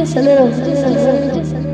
just a little, just a little, just a little.